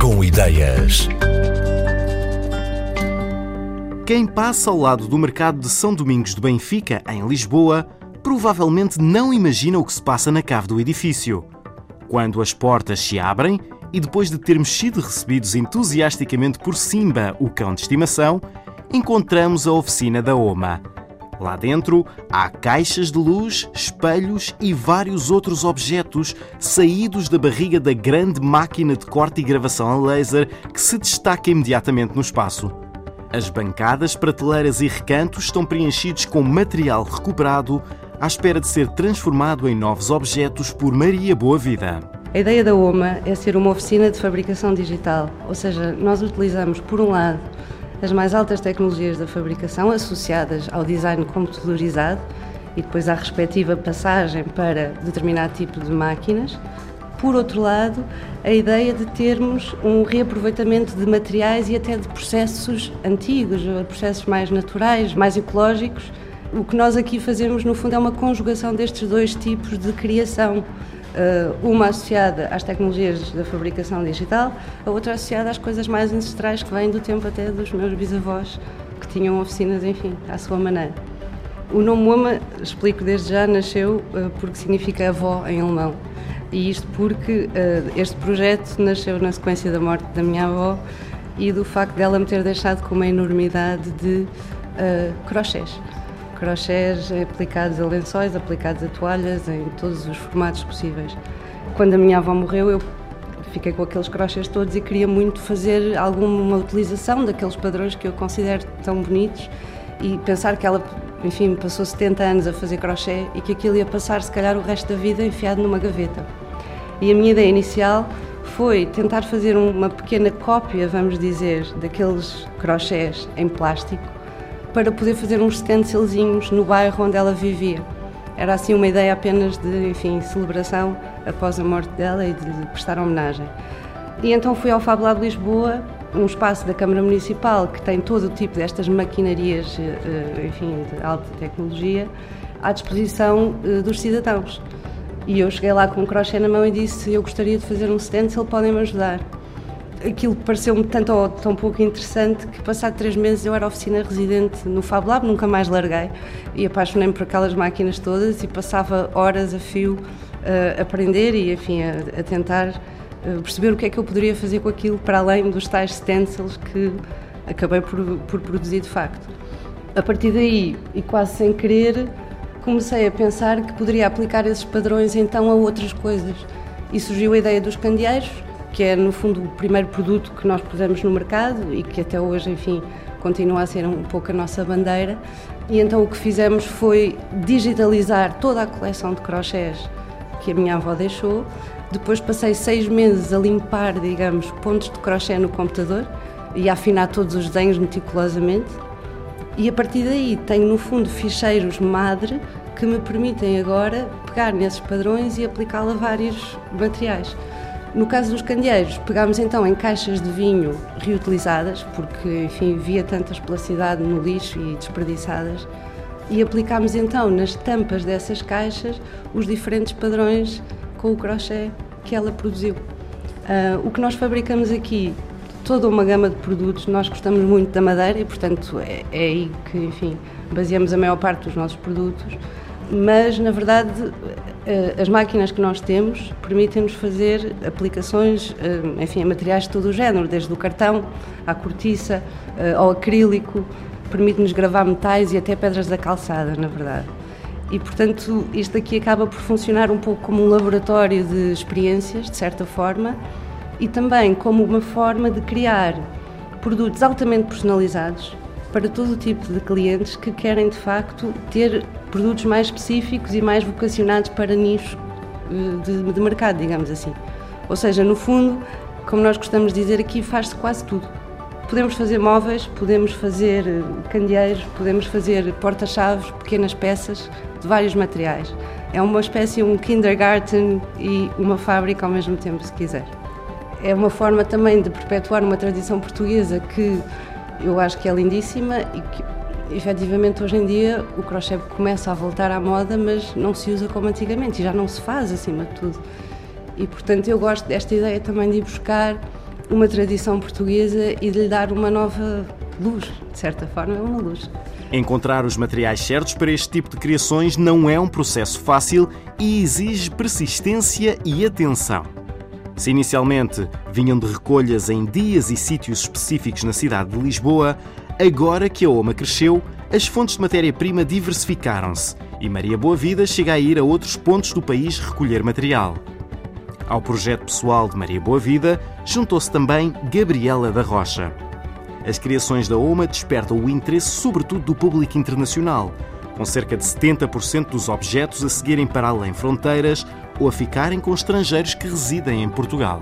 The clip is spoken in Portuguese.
Com ideias. Quem passa ao lado do mercado de São Domingos de Benfica, em Lisboa, provavelmente não imagina o que se passa na cave do edifício. Quando as portas se abrem e depois de termos sido recebidos entusiasticamente por Simba, o cão de estimação, encontramos a oficina da OMA. Lá dentro há caixas de luz, espelhos e vários outros objetos saídos da barriga da grande máquina de corte e gravação a laser que se destaca imediatamente no espaço. As bancadas, prateleiras e recantos estão preenchidos com material recuperado à espera de ser transformado em novos objetos por Maria Boa Vida. A ideia da OMA é ser uma oficina de fabricação digital, ou seja, nós utilizamos, por um lado, as mais altas tecnologias da fabricação associadas ao design computadorizado e depois à respectiva passagem para determinado tipo de máquinas. Por outro lado, a ideia de termos um reaproveitamento de materiais e até de processos antigos, processos mais naturais, mais ecológicos. O que nós aqui fazemos, no fundo, é uma conjugação destes dois tipos de criação uma associada às tecnologias da fabricação digital, a outra associada às coisas mais ancestrais que vêm do tempo até dos meus bisavós, que tinham oficinas, enfim, à sua maneira. O nome Oma, explico desde já, nasceu eh, porque significa avó em alemão. E isto porque eh, este projeto nasceu na sequência da morte da minha avó e do facto dela me ter deixado com uma enormidade de crochês crochês aplicados a lençóis, aplicados a toalhas, em todos os formatos possíveis. Quando a minha avó morreu, eu fiquei com aqueles crochês todos e queria muito fazer alguma utilização daqueles padrões que eu considero tão bonitos e pensar que ela, enfim, passou 70 anos a fazer crochê e que aquilo ia passar, se calhar, o resto da vida enfiado numa gaveta. E a minha ideia inicial foi tentar fazer uma pequena cópia, vamos dizer, daqueles crochês em plástico para poder fazer uns stencilzinhos no bairro onde ela vivia. Era assim uma ideia apenas de, enfim, celebração após a morte dela e de lhe prestar homenagem. E então fui ao Fab Lab Lisboa, um espaço da Câmara Municipal que tem todo o tipo destas maquinarias, eh, eh, enfim, de alta tecnologia, à disposição eh, dos cidadãos. E eu cheguei lá com um crochê na mão e disse: Eu gostaria de fazer um stencil, podem me ajudar aquilo pareceu-me tanto ou tão pouco interessante que, passado três meses, eu era oficina residente no Fab Lab, nunca mais larguei e apaixonei-me por aquelas máquinas todas e passava horas a fio uh, a aprender e, enfim, a, a tentar uh, perceber o que é que eu poderia fazer com aquilo para além dos tais stencils que acabei por, por produzir de facto. A partir daí, e quase sem querer, comecei a pensar que poderia aplicar esses padrões então a outras coisas. E surgiu a ideia dos candeeiros, que é no fundo o primeiro produto que nós pusemos no mercado e que até hoje, enfim, continua a ser um pouco a nossa bandeira. E então o que fizemos foi digitalizar toda a coleção de crochês que a minha avó deixou. Depois passei seis meses a limpar, digamos, pontos de crochê no computador e a afinar todos os desenhos meticulosamente. E a partir daí tenho no fundo ficheiros madre que me permitem agora pegar nesses padrões e aplicá-los a vários materiais. No caso dos candeeiros, pegámos então em caixas de vinho reutilizadas, porque, enfim, via tanta esplacidade no lixo e desperdiçadas, e aplicámos então nas tampas dessas caixas os diferentes padrões com o crochê que ela produziu. Uh, o que nós fabricamos aqui, toda uma gama de produtos, nós gostamos muito da madeira e, portanto, é, é aí que, enfim, baseamos a maior parte dos nossos produtos mas na verdade as máquinas que nós temos permitem-nos fazer aplicações, eh, enfim, a materiais de todo o género, desde o cartão à cortiça, eh, ao acrílico, permite-nos gravar metais e até pedras da calçada, na verdade. E, portanto, isto aqui acaba por funcionar um pouco como um laboratório de experiências, de certa forma, e também como uma forma de criar produtos altamente personalizados para todo o tipo de clientes que querem, de facto, ter produtos mais específicos e mais vocacionados para nichos eh, de, de mercado, digamos assim. Ou seja, no fundo, como nós gostamos de dizer aqui, faz-se quase tudo. Podemos fazer móveis, podemos fazer eh, candeeiros, podemos fazer porta-chaves, pequenas peças de vários materiais. É uma espécie, um kindergarten e uma fábrica ao mesmo tempo, se quiser. É uma forma também de perpetuar uma tradição portuguesa que eu acho que é lindíssima e que efetivamente hoje em dia o crochê começa a voltar à moda, mas não se usa como antigamente e já não se faz acima de tudo. E portanto eu gosto desta ideia também de ir buscar uma tradição portuguesa e de lhe dar uma nova luz, de certa forma, é uma luz. Encontrar os materiais certos para este tipo de criações não é um processo fácil e exige persistência e atenção. Se inicialmente vinham de recolhas em dias e sítios específicos na cidade de Lisboa, agora que a OMA cresceu, as fontes de matéria-prima diversificaram-se e Maria Boa Vida chega a ir a outros pontos do país recolher material. Ao projeto pessoal de Maria Boa Vida juntou-se também Gabriela da Rocha. As criações da OMA despertam o interesse sobretudo do público internacional, com cerca de 70% dos objetos a seguirem para além fronteiras ou a ficarem com estrangeiros que residem em Portugal.